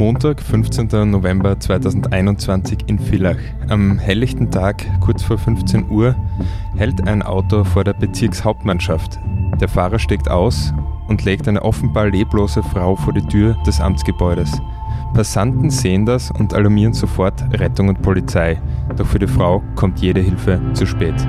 Montag, 15. November 2021 in Villach. Am helllichten Tag, kurz vor 15 Uhr, hält ein Auto vor der Bezirkshauptmannschaft. Der Fahrer steigt aus und legt eine offenbar leblose Frau vor die Tür des Amtsgebäudes. Passanten sehen das und alarmieren sofort Rettung und Polizei. Doch für die Frau kommt jede Hilfe zu spät.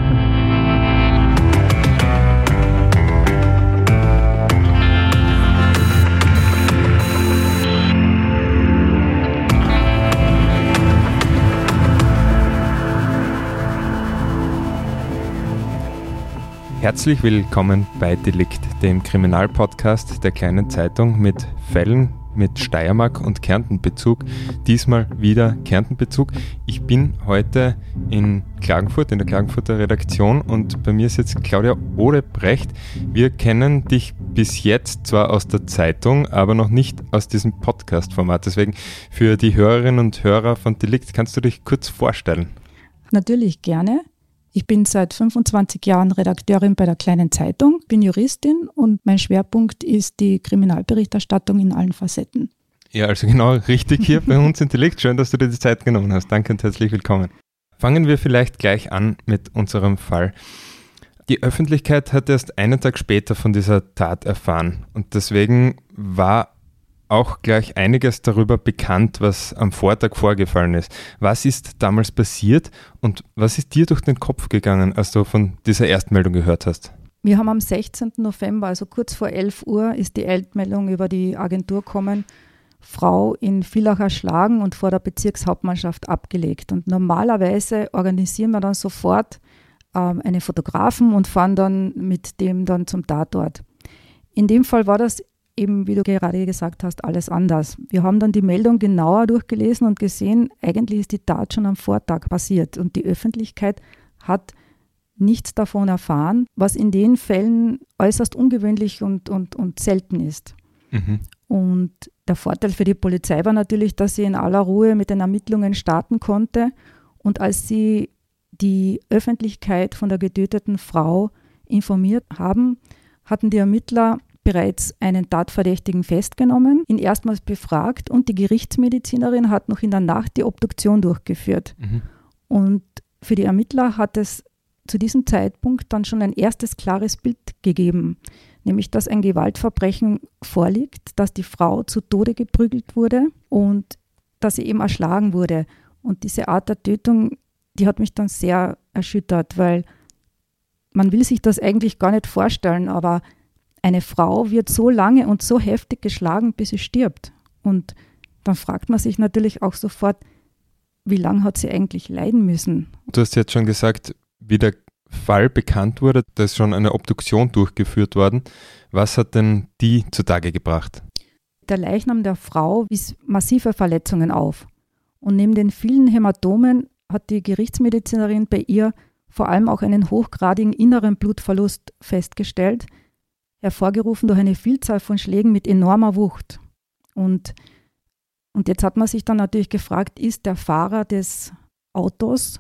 Herzlich willkommen bei Delikt, dem Kriminalpodcast der kleinen Zeitung mit Fällen mit Steiermark und Kärntenbezug. Diesmal wieder Kärntenbezug. Ich bin heute in Klagenfurt, in der Klagenfurter Redaktion und bei mir ist jetzt Claudia Odebrecht. Wir kennen dich bis jetzt zwar aus der Zeitung, aber noch nicht aus diesem Podcast-Format. Deswegen für die Hörerinnen und Hörer von Delikt kannst du dich kurz vorstellen. Natürlich gerne. Ich bin seit 25 Jahren Redakteurin bei der Kleinen Zeitung, bin Juristin und mein Schwerpunkt ist die Kriminalberichterstattung in allen Facetten. Ja, also genau richtig hier bei uns Intellekt. Schön, dass du dir die Zeit genommen hast. Danke und herzlich willkommen. Fangen wir vielleicht gleich an mit unserem Fall. Die Öffentlichkeit hat erst einen Tag später von dieser Tat erfahren und deswegen war auch gleich einiges darüber bekannt, was am Vortag vorgefallen ist. Was ist damals passiert und was ist dir durch den Kopf gegangen, als du von dieser Erstmeldung gehört hast? Wir haben am 16. November, also kurz vor 11 Uhr, ist die Endmeldung über die Agentur gekommen, Frau in Villach erschlagen und vor der Bezirkshauptmannschaft abgelegt. Und normalerweise organisieren wir dann sofort ähm, einen Fotografen und fahren dann mit dem dann zum Tatort. In dem Fall war das eben, wie du gerade gesagt hast, alles anders. Wir haben dann die Meldung genauer durchgelesen und gesehen, eigentlich ist die Tat schon am Vortag passiert und die Öffentlichkeit hat nichts davon erfahren, was in den Fällen äußerst ungewöhnlich und, und, und selten ist. Mhm. Und der Vorteil für die Polizei war natürlich, dass sie in aller Ruhe mit den Ermittlungen starten konnte. Und als sie die Öffentlichkeit von der getöteten Frau informiert haben, hatten die Ermittler bereits einen Tatverdächtigen festgenommen, ihn erstmals befragt und die Gerichtsmedizinerin hat noch in der Nacht die Obduktion durchgeführt. Mhm. Und für die Ermittler hat es zu diesem Zeitpunkt dann schon ein erstes klares Bild gegeben, nämlich dass ein Gewaltverbrechen vorliegt, dass die Frau zu Tode geprügelt wurde und dass sie eben erschlagen wurde. Und diese Art der Tötung, die hat mich dann sehr erschüttert, weil man will sich das eigentlich gar nicht vorstellen, aber eine Frau wird so lange und so heftig geschlagen, bis sie stirbt. Und dann fragt man sich natürlich auch sofort, wie lange hat sie eigentlich leiden müssen? Du hast jetzt schon gesagt, wie der Fall bekannt wurde, da ist schon eine Obduktion durchgeführt worden. Was hat denn die zutage gebracht? Der Leichnam der Frau wies massive Verletzungen auf. Und neben den vielen Hämatomen hat die Gerichtsmedizinerin bei ihr vor allem auch einen hochgradigen inneren Blutverlust festgestellt, hervorgerufen durch eine Vielzahl von Schlägen mit enormer Wucht. Und, und jetzt hat man sich dann natürlich gefragt, ist der Fahrer des Autos,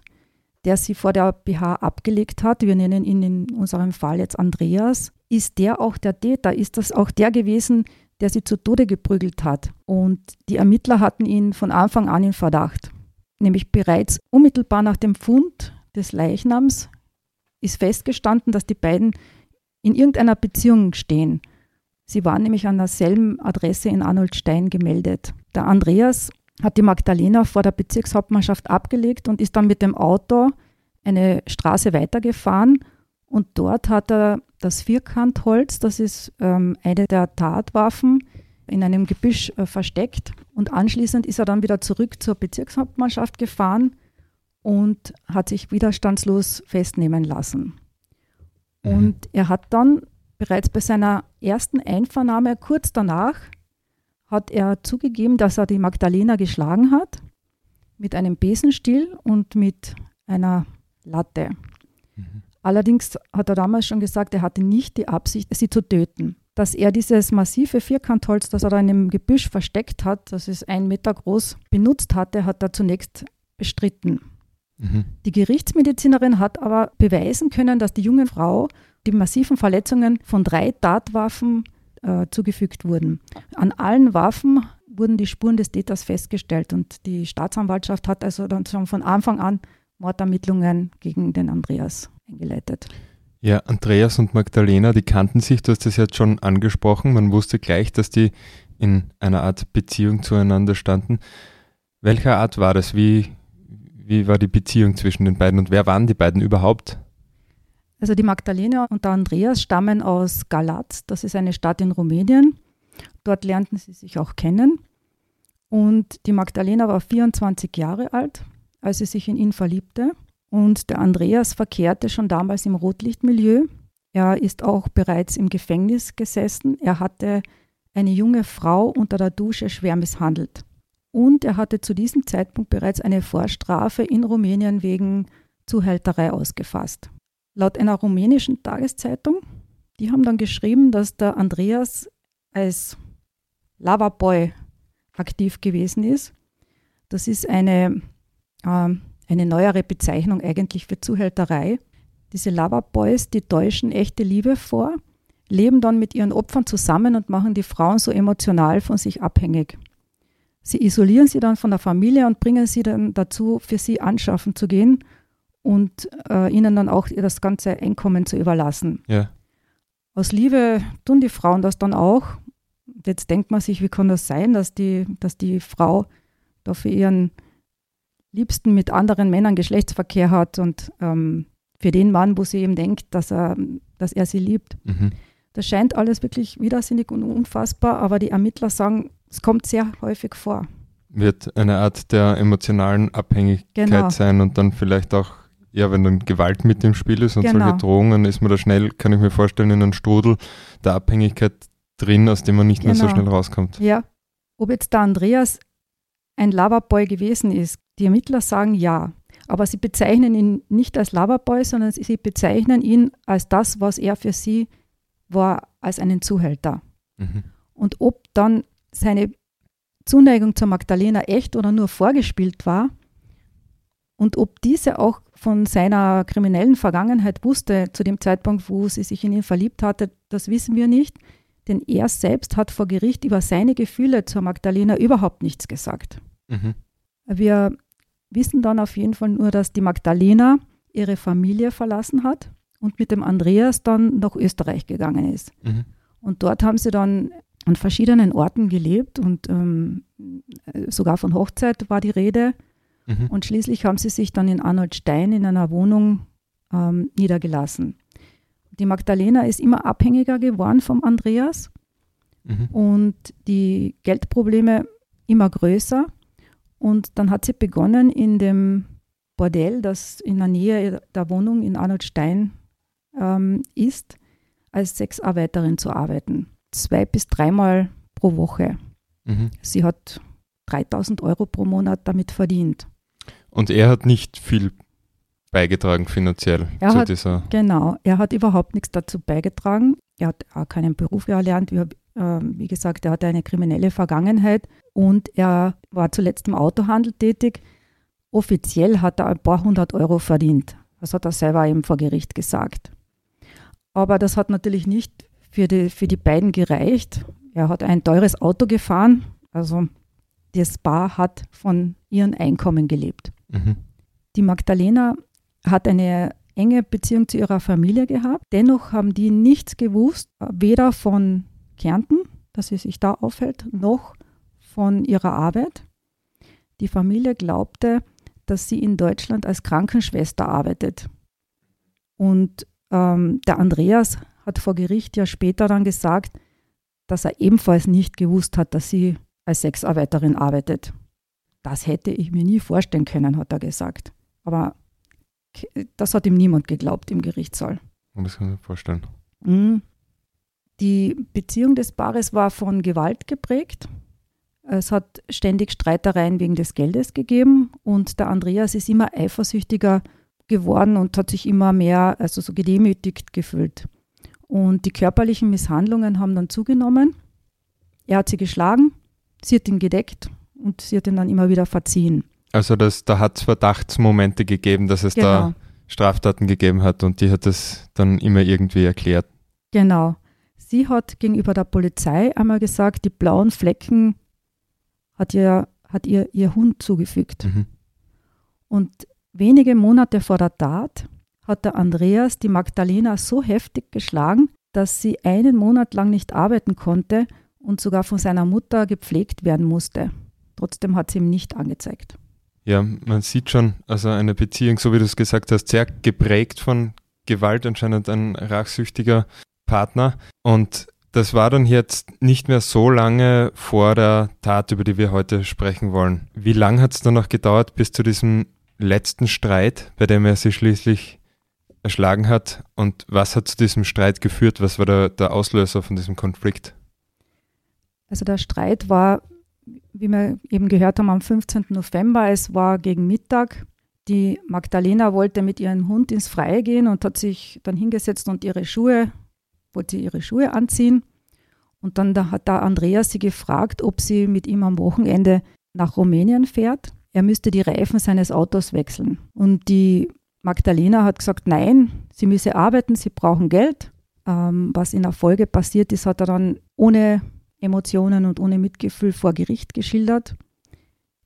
der sie vor der BH abgelegt hat, wir nennen ihn in unserem Fall jetzt Andreas, ist der auch der Täter? Ist das auch der gewesen, der sie zu Tode geprügelt hat? Und die Ermittler hatten ihn von Anfang an in Verdacht. Nämlich bereits unmittelbar nach dem Fund des Leichnams ist festgestanden, dass die beiden in irgendeiner Beziehung stehen. Sie waren nämlich an derselben Adresse in Arnoldstein gemeldet. Der Andreas hat die Magdalena vor der Bezirkshauptmannschaft abgelegt und ist dann mit dem Auto eine Straße weitergefahren und dort hat er das Vierkantholz, das ist ähm, eine der Tatwaffen, in einem Gebüsch äh, versteckt und anschließend ist er dann wieder zurück zur Bezirkshauptmannschaft gefahren und hat sich widerstandslos festnehmen lassen. Mhm. Und er hat dann bereits bei seiner ersten Einvernahme kurz danach hat er zugegeben, dass er die Magdalena geschlagen hat mit einem Besenstiel und mit einer Latte. Mhm. Allerdings hat er damals schon gesagt, er hatte nicht die Absicht, sie zu töten. Dass er dieses massive Vierkantholz, das er da in einem Gebüsch versteckt hat, das ist ein Meter groß, benutzt hatte, hat er zunächst bestritten. Mhm. Die Gerichtsmedizinerin hat aber beweisen können, dass die junge Frau die massiven Verletzungen von drei Tatwaffen äh, zugefügt wurden. An allen Waffen wurden die Spuren des Täters festgestellt und die Staatsanwaltschaft hat also dann schon von Anfang an Mordermittlungen gegen den Andreas eingeleitet. Ja, Andreas und Magdalena, die kannten sich, du hast das jetzt schon angesprochen. Man wusste gleich, dass die in einer Art Beziehung zueinander standen. Welcher Art war das? Wie, wie war die Beziehung zwischen den beiden und wer waren die beiden überhaupt? Also die Magdalena und der Andreas stammen aus Galatz, das ist eine Stadt in Rumänien. Dort lernten sie sich auch kennen. Und die Magdalena war 24 Jahre alt, als sie sich in ihn verliebte. Und der Andreas verkehrte schon damals im Rotlichtmilieu. Er ist auch bereits im Gefängnis gesessen. Er hatte eine junge Frau unter der Dusche schwer misshandelt. Und er hatte zu diesem Zeitpunkt bereits eine Vorstrafe in Rumänien wegen Zuhälterei ausgefasst. Laut einer rumänischen Tageszeitung, die haben dann geschrieben, dass der Andreas als Loverboy aktiv gewesen ist. Das ist eine äh, eine neuere Bezeichnung eigentlich für Zuhälterei. Diese Loverboys, die täuschen echte Liebe vor, leben dann mit ihren Opfern zusammen und machen die Frauen so emotional von sich abhängig. Sie isolieren sie dann von der Familie und bringen sie dann dazu, für sie anschaffen zu gehen und äh, ihnen dann auch das ganze Einkommen zu überlassen. Ja. Aus Liebe tun die Frauen das dann auch. Jetzt denkt man sich, wie kann das sein, dass die, dass die Frau da für ihren liebsten mit anderen Männern Geschlechtsverkehr hat und ähm, für den Mann, wo sie eben denkt, dass er, dass er sie liebt. Mhm. Das scheint alles wirklich widersinnig und unfassbar, aber die Ermittler sagen, es kommt sehr häufig vor. Wird eine Art der emotionalen Abhängigkeit genau. sein und dann vielleicht auch, ja, wenn dann Gewalt mit im Spiel ist und genau. solche Drohungen, ist man da schnell, kann ich mir vorstellen, in einem Strudel der Abhängigkeit drin, aus dem man nicht genau. mehr so genau. schnell rauskommt. Ja. Ob jetzt der Andreas ein Loverboy gewesen ist, die Ermittler sagen ja, aber sie bezeichnen ihn nicht als Loverboy, sondern sie bezeichnen ihn als das, was er für sie war, als einen Zuhälter. Mhm. Und ob dann seine Zuneigung zur Magdalena echt oder nur vorgespielt war und ob diese auch von seiner kriminellen Vergangenheit wusste zu dem Zeitpunkt, wo sie sich in ihn verliebt hatte, das wissen wir nicht, denn er selbst hat vor Gericht über seine Gefühle zur Magdalena überhaupt nichts gesagt. Mhm. Wir wissen dann auf jeden Fall nur, dass die Magdalena ihre Familie verlassen hat und mit dem Andreas dann nach Österreich gegangen ist. Mhm. Und dort haben sie dann an verschiedenen Orten gelebt und ähm, sogar von Hochzeit war die Rede. Mhm. Und schließlich haben sie sich dann in Arnold Stein in einer Wohnung ähm, niedergelassen. Die Magdalena ist immer abhängiger geworden vom Andreas mhm. und die Geldprobleme immer größer. Und dann hat sie begonnen, in dem Bordell, das in der Nähe der Wohnung in Arnold Stein ähm, ist, als Sexarbeiterin zu arbeiten. Zwei bis dreimal pro Woche. Mhm. Sie hat 3000 Euro pro Monat damit verdient. Und er hat nicht viel beigetragen finanziell er zu hat, dieser. Genau, er hat überhaupt nichts dazu beigetragen. Er hat auch keinen Beruf erlernt. Wie, äh, wie gesagt, er hatte eine kriminelle Vergangenheit und er war zuletzt im Autohandel tätig. Offiziell hat er ein paar hundert Euro verdient. Das hat er selber eben vor Gericht gesagt. Aber das hat natürlich nicht für die, für die beiden gereicht. Er hat ein teures Auto gefahren. Also das Paar hat von ihrem Einkommen gelebt. Mhm. Die Magdalena hat eine enge Beziehung zu ihrer Familie gehabt. Dennoch haben die nichts gewusst, weder von Kärnten, dass sie sich da aufhält, noch von ihrer Arbeit. Die Familie glaubte, dass sie in Deutschland als Krankenschwester arbeitet. Und ähm, der Andreas hat vor Gericht ja später dann gesagt, dass er ebenfalls nicht gewusst hat, dass sie als Sexarbeiterin arbeitet. Das hätte ich mir nie vorstellen können, hat er gesagt. Aber das hat ihm niemand geglaubt im Gerichtssaal. Das kann ich mir vorstellen. Mhm. Die Beziehung des Paares war von Gewalt geprägt. Es hat ständig Streitereien wegen des Geldes gegeben und der Andreas ist immer eifersüchtiger geworden und hat sich immer mehr, also so gedemütigt gefühlt. Und die körperlichen Misshandlungen haben dann zugenommen. Er hat sie geschlagen, sie hat ihn gedeckt und sie hat ihn dann immer wieder verziehen. Also das, da hat es Verdachtsmomente gegeben, dass es genau. da Straftaten gegeben hat und die hat es dann immer irgendwie erklärt. Genau. Sie hat gegenüber der Polizei einmal gesagt, die blauen Flecken hat ihr, hat ihr ihr Hund zugefügt. Mhm. Und wenige Monate vor der Tat hat der Andreas die Magdalena so heftig geschlagen, dass sie einen Monat lang nicht arbeiten konnte und sogar von seiner Mutter gepflegt werden musste. Trotzdem hat sie ihm nicht angezeigt. Ja, man sieht schon, also eine Beziehung, so wie du es gesagt hast, sehr geprägt von Gewalt, anscheinend ein rachsüchtiger Partner. Und das war dann jetzt nicht mehr so lange vor der Tat, über die wir heute sprechen wollen. Wie lange hat es dann noch gedauert bis zu diesem letzten Streit, bei dem er sie schließlich erschlagen hat? Und was hat zu diesem Streit geführt? Was war der, der Auslöser von diesem Konflikt? Also der Streit war, wie wir eben gehört haben, am 15. November. Es war gegen Mittag. Die Magdalena wollte mit ihrem Hund ins Freie gehen und hat sich dann hingesetzt und ihre Schuhe, wollte ihre Schuhe anziehen. Und dann da hat da Andreas sie gefragt, ob sie mit ihm am Wochenende nach Rumänien fährt. Er müsste die Reifen seines Autos wechseln. Und die Magdalena hat gesagt, nein, sie müsse arbeiten, sie brauchen Geld. Ähm, was in der Folge passiert ist, hat er dann ohne Emotionen und ohne Mitgefühl vor Gericht geschildert.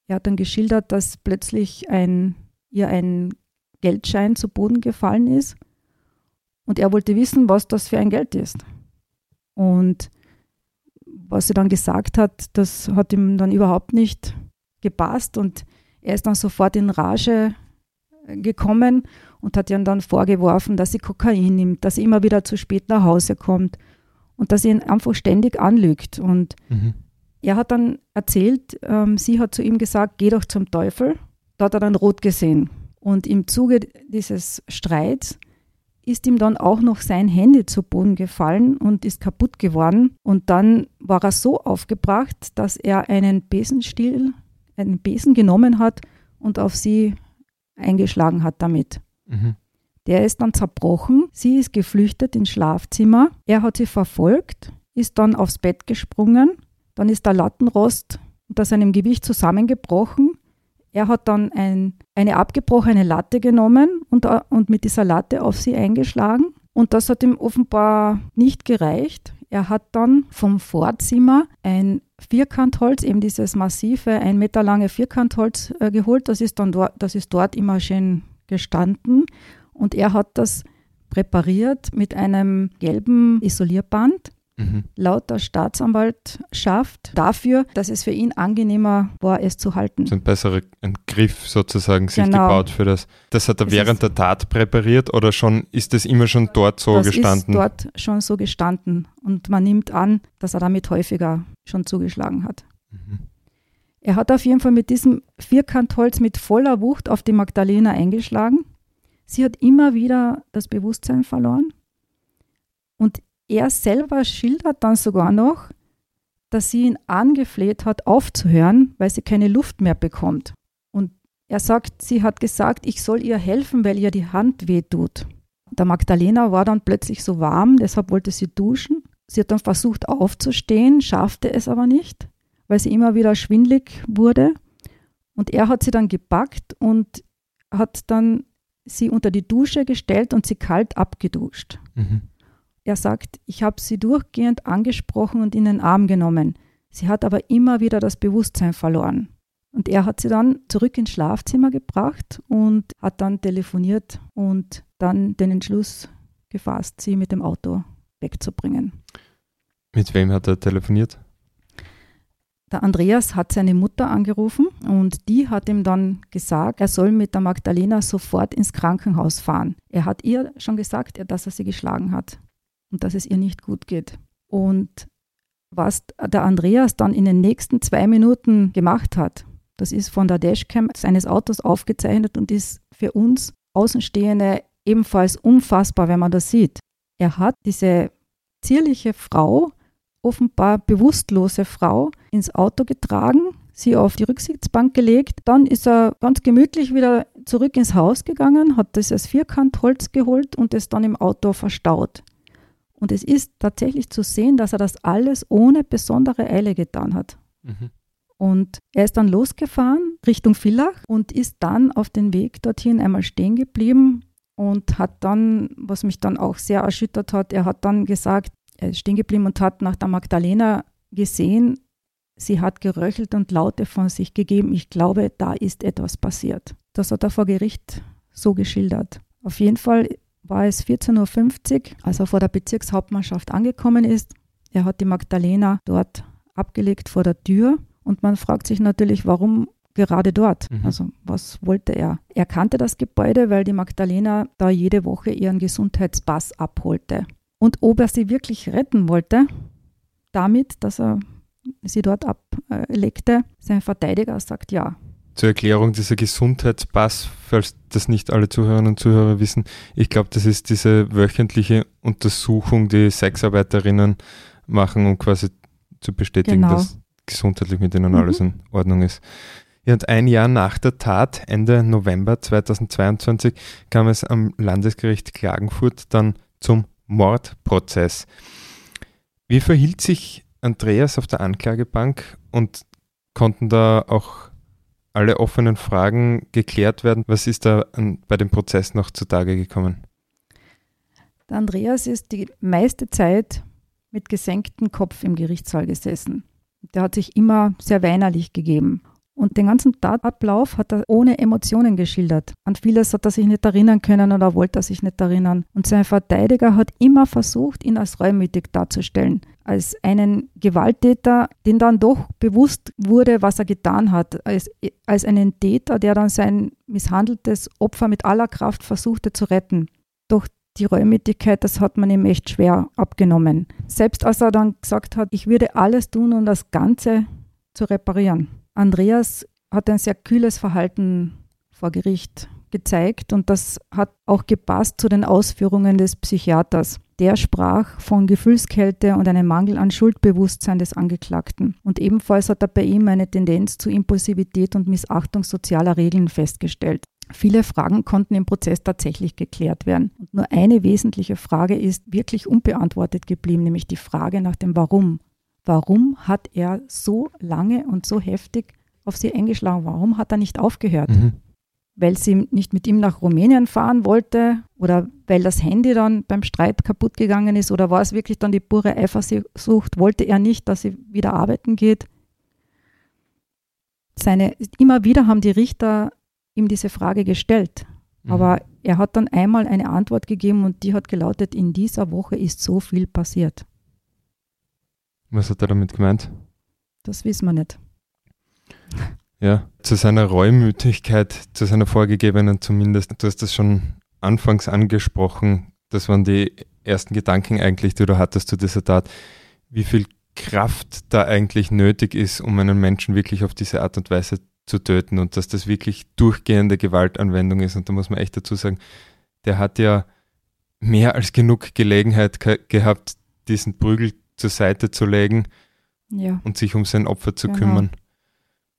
Er hat dann geschildert, dass plötzlich ein, ihr ein Geldschein zu Boden gefallen ist und er wollte wissen, was das für ein Geld ist. Und was sie dann gesagt hat, das hat ihm dann überhaupt nicht gepasst und er ist dann sofort in Rage gekommen und hat ihr dann vorgeworfen, dass sie Kokain nimmt, dass sie immer wieder zu spät nach Hause kommt und dass sie ihn einfach ständig anlügt. Und mhm. er hat dann erzählt, ähm, sie hat zu ihm gesagt, geh doch zum Teufel. Da hat er dann rot gesehen. Und im Zuge dieses Streits ist ihm dann auch noch sein Handy zu Boden gefallen und ist kaputt geworden. Und dann war er so aufgebracht, dass er einen Besenstiel, einen Besen genommen hat und auf sie eingeschlagen hat damit. Mhm. Der ist dann zerbrochen. Sie ist geflüchtet ins Schlafzimmer. Er hat sie verfolgt, ist dann aufs Bett gesprungen. Dann ist der Lattenrost unter seinem Gewicht zusammengebrochen. Er hat dann ein, eine abgebrochene Latte genommen und, und mit dieser Latte auf sie eingeschlagen. Und das hat ihm offenbar nicht gereicht. Er hat dann vom Vorzimmer ein Vierkantholz, eben dieses massive, ein Meter lange Vierkantholz äh, geholt. Das ist dann dort, das ist dort immer schön gestanden. Und er hat das präpariert mit einem gelben Isolierband. Mhm. laut der Staatsanwaltschaft dafür, dass es für ihn angenehmer war, es zu halten. So ein besserer Griff sozusagen sich genau. gebaut für das. Das hat er es während der Tat präpariert oder schon ist das immer schon dort so das gestanden? Ist dort schon so gestanden und man nimmt an, dass er damit häufiger schon zugeschlagen hat. Mhm. Er hat auf jeden Fall mit diesem Vierkantholz mit voller Wucht auf die Magdalena eingeschlagen Sie hat immer wieder das Bewusstsein verloren. Und er selber schildert dann sogar noch, dass sie ihn angefleht hat, aufzuhören, weil sie keine Luft mehr bekommt. Und er sagt, sie hat gesagt, ich soll ihr helfen, weil ihr die Hand wehtut. Der Magdalena war dann plötzlich so warm, deshalb wollte sie duschen. Sie hat dann versucht aufzustehen, schaffte es aber nicht, weil sie immer wieder schwindlig wurde. Und er hat sie dann gepackt und hat dann sie unter die Dusche gestellt und sie kalt abgeduscht. Mhm. Er sagt, ich habe sie durchgehend angesprochen und in den Arm genommen. Sie hat aber immer wieder das Bewusstsein verloren. Und er hat sie dann zurück ins Schlafzimmer gebracht und hat dann telefoniert und dann den Entschluss gefasst, sie mit dem Auto wegzubringen. Mit wem hat er telefoniert? Der Andreas hat seine Mutter angerufen und die hat ihm dann gesagt, er soll mit der Magdalena sofort ins Krankenhaus fahren. Er hat ihr schon gesagt, dass er sie geschlagen hat und dass es ihr nicht gut geht. Und was der Andreas dann in den nächsten zwei Minuten gemacht hat, das ist von der Dashcam seines Autos aufgezeichnet und ist für uns Außenstehende ebenfalls unfassbar, wenn man das sieht. Er hat diese zierliche Frau offenbar bewusstlose Frau ins Auto getragen, sie auf die Rücksitzbank gelegt. Dann ist er ganz gemütlich wieder zurück ins Haus gegangen, hat dieses Vierkantholz geholt und es dann im Auto verstaut. Und es ist tatsächlich zu sehen, dass er das alles ohne besondere Eile getan hat. Mhm. Und er ist dann losgefahren Richtung Villach und ist dann auf den Weg dorthin einmal stehen geblieben und hat dann, was mich dann auch sehr erschüttert hat, er hat dann gesagt, er ist stehen geblieben und hat nach der Magdalena gesehen sie hat geröchelt und Laute von sich gegeben. Ich glaube, da ist etwas passiert. Das hat er vor Gericht so geschildert. Auf jeden Fall war es 14.50 Uhr, als er vor der Bezirkshauptmannschaft angekommen ist. Er hat die Magdalena dort abgelegt vor der Tür und man fragt sich natürlich, warum gerade dort. Mhm. Also was wollte er? Er kannte das Gebäude, weil die Magdalena da jede Woche ihren Gesundheitspass abholte. Und ob er sie wirklich retten wollte, damit, dass er sie dort ablegte, sein Verteidiger sagt ja. Zur Erklärung dieser Gesundheitspass, falls das nicht alle Zuhörerinnen und Zuhörer wissen, ich glaube, das ist diese wöchentliche Untersuchung, die Sexarbeiterinnen machen, um quasi zu bestätigen, genau. dass gesundheitlich mit ihnen mhm. alles in Ordnung ist. Ja, und ein Jahr nach der Tat, Ende November 2022, kam es am Landesgericht Klagenfurt dann zum Mordprozess. Wie verhielt sich Andreas auf der Anklagebank und konnten da auch alle offenen Fragen geklärt werden? Was ist da bei dem Prozess noch zutage gekommen? Der Andreas ist die meiste Zeit mit gesenktem Kopf im Gerichtssaal gesessen. Der hat sich immer sehr weinerlich gegeben. Und den ganzen Tatablauf hat er ohne Emotionen geschildert. An vieles hat er sich nicht erinnern können oder wollte er sich nicht erinnern. Und sein Verteidiger hat immer versucht, ihn als reumütig darzustellen. Als einen Gewalttäter, den dann doch bewusst wurde, was er getan hat. Als, als einen Täter, der dann sein misshandeltes Opfer mit aller Kraft versuchte zu retten. Doch die Reumütigkeit, das hat man ihm echt schwer abgenommen. Selbst als er dann gesagt hat, ich würde alles tun, um das Ganze zu reparieren. Andreas hat ein sehr kühles Verhalten vor Gericht gezeigt und das hat auch gepasst zu den Ausführungen des Psychiaters. Der sprach von Gefühlskälte und einem Mangel an Schuldbewusstsein des Angeklagten. Und ebenfalls hat er bei ihm eine Tendenz zu Impulsivität und Missachtung sozialer Regeln festgestellt. Viele Fragen konnten im Prozess tatsächlich geklärt werden. Und nur eine wesentliche Frage ist wirklich unbeantwortet geblieben, nämlich die Frage nach dem Warum warum hat er so lange und so heftig auf sie eingeschlagen? Warum hat er nicht aufgehört? Mhm. Weil sie nicht mit ihm nach Rumänien fahren wollte oder weil das Handy dann beim Streit kaputt gegangen ist oder war es wirklich dann die pure Eifersucht? Wollte er nicht, dass sie wieder arbeiten geht? Seine, immer wieder haben die Richter ihm diese Frage gestellt. Mhm. Aber er hat dann einmal eine Antwort gegeben und die hat gelautet, in dieser Woche ist so viel passiert. Was hat er damit gemeint? Das wissen wir nicht. Ja, zu seiner Reumütigkeit, zu seiner vorgegebenen zumindest, du hast das schon anfangs angesprochen, das waren die ersten Gedanken eigentlich, die du hattest zu dieser Tat, wie viel Kraft da eigentlich nötig ist, um einen Menschen wirklich auf diese Art und Weise zu töten und dass das wirklich durchgehende Gewaltanwendung ist. Und da muss man echt dazu sagen, der hat ja mehr als genug Gelegenheit gehabt, diesen Prügel zur Seite zu legen ja. und sich um sein Opfer zu genau. kümmern.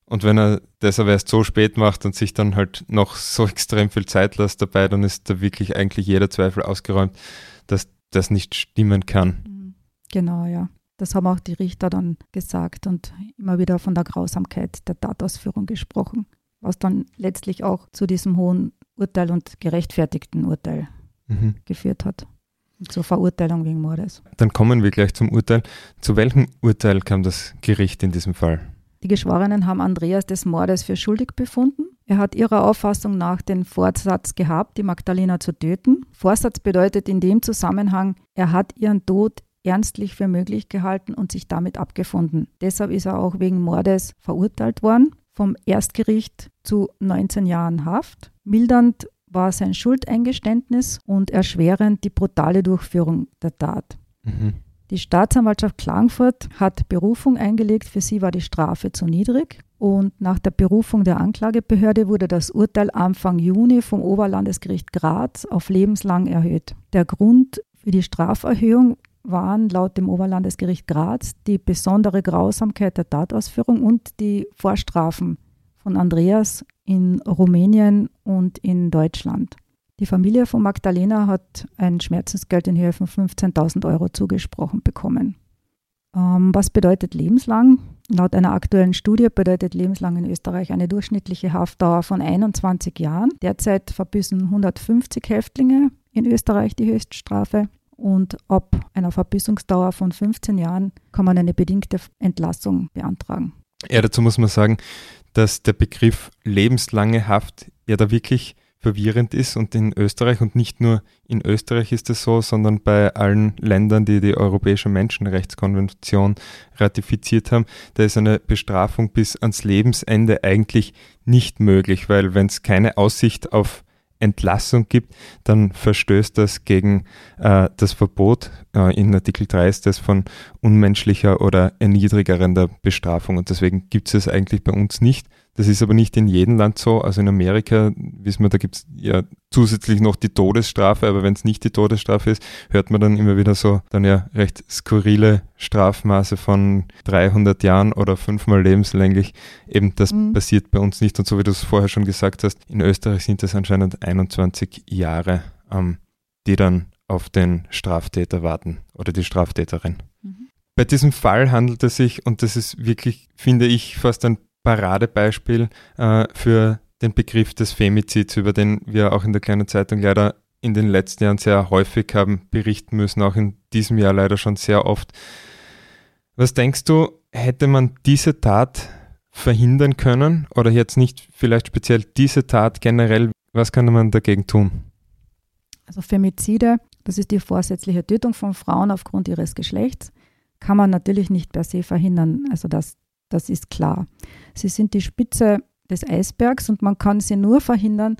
Und wenn er das aber erst so spät macht und sich dann halt noch so extrem viel Zeit lässt dabei, dann ist da wirklich eigentlich jeder Zweifel ausgeräumt, dass das nicht stimmen kann. Mhm. Genau, ja. Das haben auch die Richter dann gesagt und immer wieder von der Grausamkeit der Tatausführung gesprochen, was dann letztlich auch zu diesem hohen Urteil und gerechtfertigten Urteil mhm. geführt hat zur Verurteilung wegen Mordes. Dann kommen wir gleich zum Urteil. Zu welchem Urteil kam das Gericht in diesem Fall? Die Geschworenen haben Andreas des Mordes für schuldig befunden. Er hat ihrer Auffassung nach den Vorsatz gehabt, die Magdalena zu töten. Vorsatz bedeutet in dem Zusammenhang, er hat ihren Tod ernstlich für möglich gehalten und sich damit abgefunden. Deshalb ist er auch wegen Mordes verurteilt worden, vom Erstgericht zu 19 Jahren Haft. Mildernd war sein Schuldeingeständnis und erschwerend die brutale Durchführung der Tat. Mhm. Die Staatsanwaltschaft Klagenfurt hat Berufung eingelegt, für sie war die Strafe zu niedrig und nach der Berufung der Anklagebehörde wurde das Urteil Anfang Juni vom Oberlandesgericht Graz auf lebenslang erhöht. Der Grund für die Straferhöhung waren laut dem Oberlandesgericht Graz die besondere Grausamkeit der Tatausführung und die Vorstrafen von Andreas in Rumänien und in Deutschland. Die Familie von Magdalena hat ein Schmerzensgeld in Höhe von 15.000 Euro zugesprochen bekommen. Ähm, was bedeutet lebenslang? Laut einer aktuellen Studie bedeutet lebenslang in Österreich eine durchschnittliche Haftdauer von 21 Jahren. Derzeit verbüßen 150 Häftlinge in Österreich die Höchststrafe und ab einer Verbissungsdauer von 15 Jahren kann man eine bedingte Entlassung beantragen. Ja, dazu muss man sagen, dass der Begriff lebenslange Haft ja da wirklich verwirrend ist und in Österreich und nicht nur in Österreich ist es so, sondern bei allen Ländern, die die Europäische Menschenrechtskonvention ratifiziert haben, da ist eine Bestrafung bis ans Lebensende eigentlich nicht möglich, weil wenn es keine Aussicht auf Entlassung gibt, dann verstößt das gegen äh, das Verbot. Äh, in Artikel 3 ist das von unmenschlicher oder erniedrigerender Bestrafung und deswegen gibt es es eigentlich bei uns nicht. Das ist aber nicht in jedem Land so. Also in Amerika, wissen wir, da gibt es ja zusätzlich noch die Todesstrafe, aber wenn es nicht die Todesstrafe ist, hört man dann immer wieder so dann ja recht skurrile Strafmaße von 300 Jahren oder fünfmal lebenslänglich. Eben das mhm. passiert bei uns nicht. Und so wie du es vorher schon gesagt hast, in Österreich sind es anscheinend 21 Jahre, ähm, die dann auf den Straftäter warten oder die Straftäterin. Mhm. Bei diesem Fall handelt es sich, und das ist wirklich, finde ich, fast ein Paradebeispiel äh, für den Begriff des Femizids, über den wir auch in der kleinen Zeitung leider in den letzten Jahren sehr häufig haben berichten müssen, auch in diesem Jahr leider schon sehr oft. Was denkst du, hätte man diese Tat verhindern können oder jetzt nicht vielleicht speziell diese Tat generell, was kann man dagegen tun? Also Femizide, das ist die vorsätzliche Tötung von Frauen aufgrund ihres Geschlechts, kann man natürlich nicht per se verhindern. Also das das ist klar. Sie sind die Spitze des Eisbergs und man kann sie nur verhindern,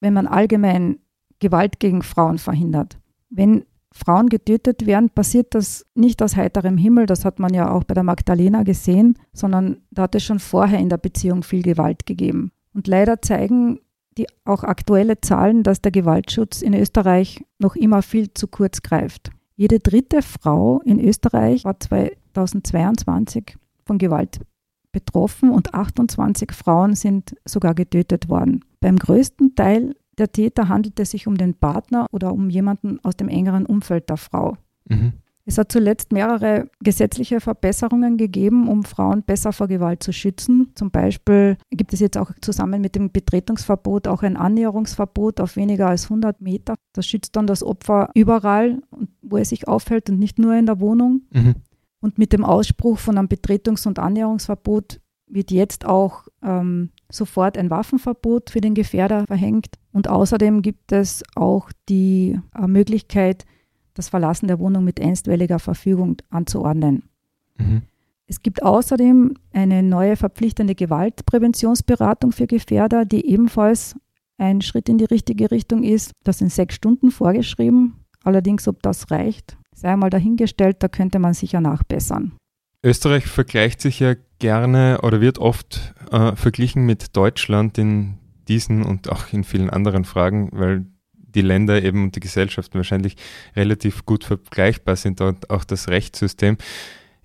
wenn man allgemein Gewalt gegen Frauen verhindert. Wenn Frauen getötet werden, passiert das nicht aus heiterem Himmel, das hat man ja auch bei der Magdalena gesehen, sondern da hat es schon vorher in der Beziehung viel Gewalt gegeben. Und leider zeigen die auch aktuelle Zahlen, dass der Gewaltschutz in Österreich noch immer viel zu kurz greift. Jede dritte Frau in Österreich war 2022 von Gewalt betroffen und 28 Frauen sind sogar getötet worden. Beim größten Teil der Täter handelt es sich um den Partner oder um jemanden aus dem engeren Umfeld der Frau. Mhm. Es hat zuletzt mehrere gesetzliche Verbesserungen gegeben, um Frauen besser vor Gewalt zu schützen. Zum Beispiel gibt es jetzt auch zusammen mit dem Betretungsverbot auch ein Annäherungsverbot auf weniger als 100 Meter. Das schützt dann das Opfer überall, wo es sich aufhält und nicht nur in der Wohnung. Mhm. Und mit dem Ausspruch von einem Betretungs- und Annäherungsverbot wird jetzt auch ähm, sofort ein Waffenverbot für den Gefährder verhängt. Und außerdem gibt es auch die äh, Möglichkeit, das Verlassen der Wohnung mit einstweiliger Verfügung anzuordnen. Mhm. Es gibt außerdem eine neue verpflichtende Gewaltpräventionsberatung für Gefährder, die ebenfalls ein Schritt in die richtige Richtung ist. Das sind sechs Stunden vorgeschrieben. Allerdings, ob das reicht, sei mal dahingestellt, da könnte man sicher nachbessern. Österreich vergleicht sich ja gerne oder wird oft äh, verglichen mit Deutschland in diesen und auch in vielen anderen Fragen, weil die Länder eben und die Gesellschaften wahrscheinlich relativ gut vergleichbar sind und auch das Rechtssystem.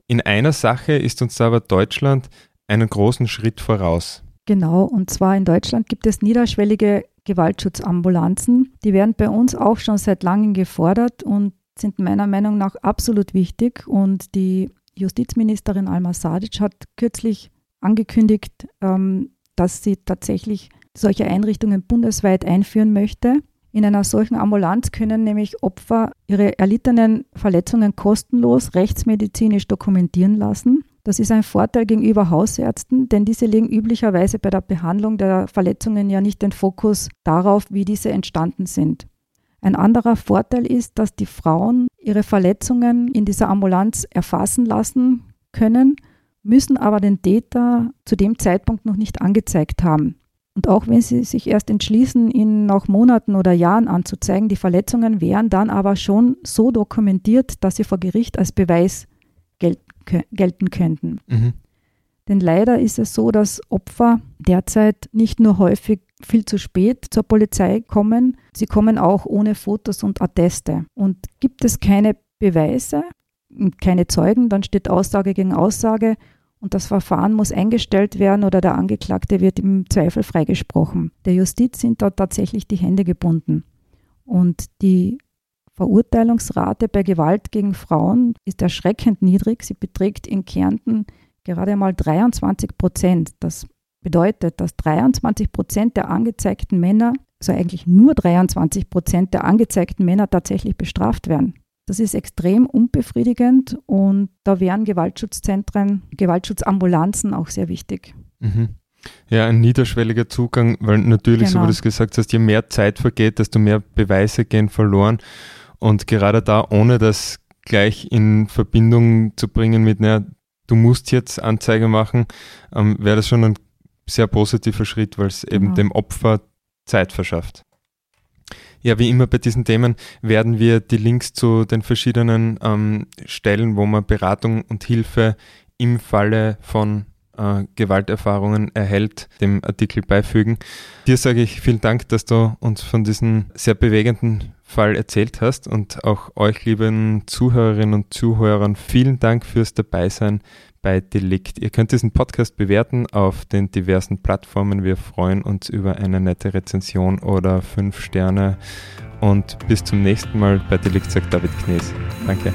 In einer Sache ist uns aber Deutschland einen großen Schritt voraus. Genau, und zwar in Deutschland gibt es niederschwellige Gewaltschutzambulanzen. Die werden bei uns auch schon seit langem gefordert und sind meiner Meinung nach absolut wichtig. Und die Justizministerin Alma Sadic hat kürzlich angekündigt, ähm, dass sie tatsächlich solche Einrichtungen bundesweit einführen möchte. In einer solchen Ambulanz können nämlich Opfer ihre erlittenen Verletzungen kostenlos rechtsmedizinisch dokumentieren lassen. Das ist ein Vorteil gegenüber Hausärzten, denn diese legen üblicherweise bei der Behandlung der Verletzungen ja nicht den Fokus darauf, wie diese entstanden sind. Ein anderer Vorteil ist, dass die Frauen ihre Verletzungen in dieser Ambulanz erfassen lassen können, müssen aber den Täter zu dem Zeitpunkt noch nicht angezeigt haben. Und auch wenn sie sich erst entschließen, ihn nach Monaten oder Jahren anzuzeigen, die Verletzungen wären dann aber schon so dokumentiert, dass sie vor Gericht als Beweis gelten könnten. Mhm. Denn leider ist es so, dass Opfer derzeit nicht nur häufig viel zu spät zur Polizei kommen, sie kommen auch ohne Fotos und Atteste. Und gibt es keine Beweise, keine Zeugen, dann steht Aussage gegen Aussage und das Verfahren muss eingestellt werden oder der Angeklagte wird im Zweifel freigesprochen. Der Justiz sind dort tatsächlich die Hände gebunden. Und die Verurteilungsrate bei Gewalt gegen Frauen ist erschreckend niedrig. Sie beträgt in Kärnten gerade mal 23 Prozent. Das bedeutet, dass 23 Prozent der angezeigten Männer, also eigentlich nur 23 Prozent der angezeigten Männer tatsächlich bestraft werden. Das ist extrem unbefriedigend und da wären Gewaltschutzzentren, Gewaltschutzambulanzen auch sehr wichtig. Mhm. Ja, ein niederschwelliger Zugang, weil natürlich, genau. so wie genau. du es gesagt hast, je mehr Zeit vergeht, desto mehr Beweise gehen verloren. Und gerade da, ohne das gleich in Verbindung zu bringen mit, naja, du musst jetzt Anzeige machen, ähm, wäre das schon ein sehr positiver Schritt, weil es eben genau. dem Opfer Zeit verschafft. Ja, wie immer bei diesen Themen werden wir die Links zu den verschiedenen ähm, Stellen, wo man Beratung und Hilfe im Falle von äh, Gewalterfahrungen erhält, dem Artikel beifügen. Dir sage ich vielen Dank, dass du uns von diesem sehr bewegenden Fall erzählt hast und auch euch, lieben Zuhörerinnen und Zuhörern, vielen Dank fürs Dabeisein bei Delikt. Ihr könnt diesen Podcast bewerten auf den diversen Plattformen. Wir freuen uns über eine nette Rezension oder fünf Sterne. Und bis zum nächsten Mal bei Delikt sagt David Knies. Danke.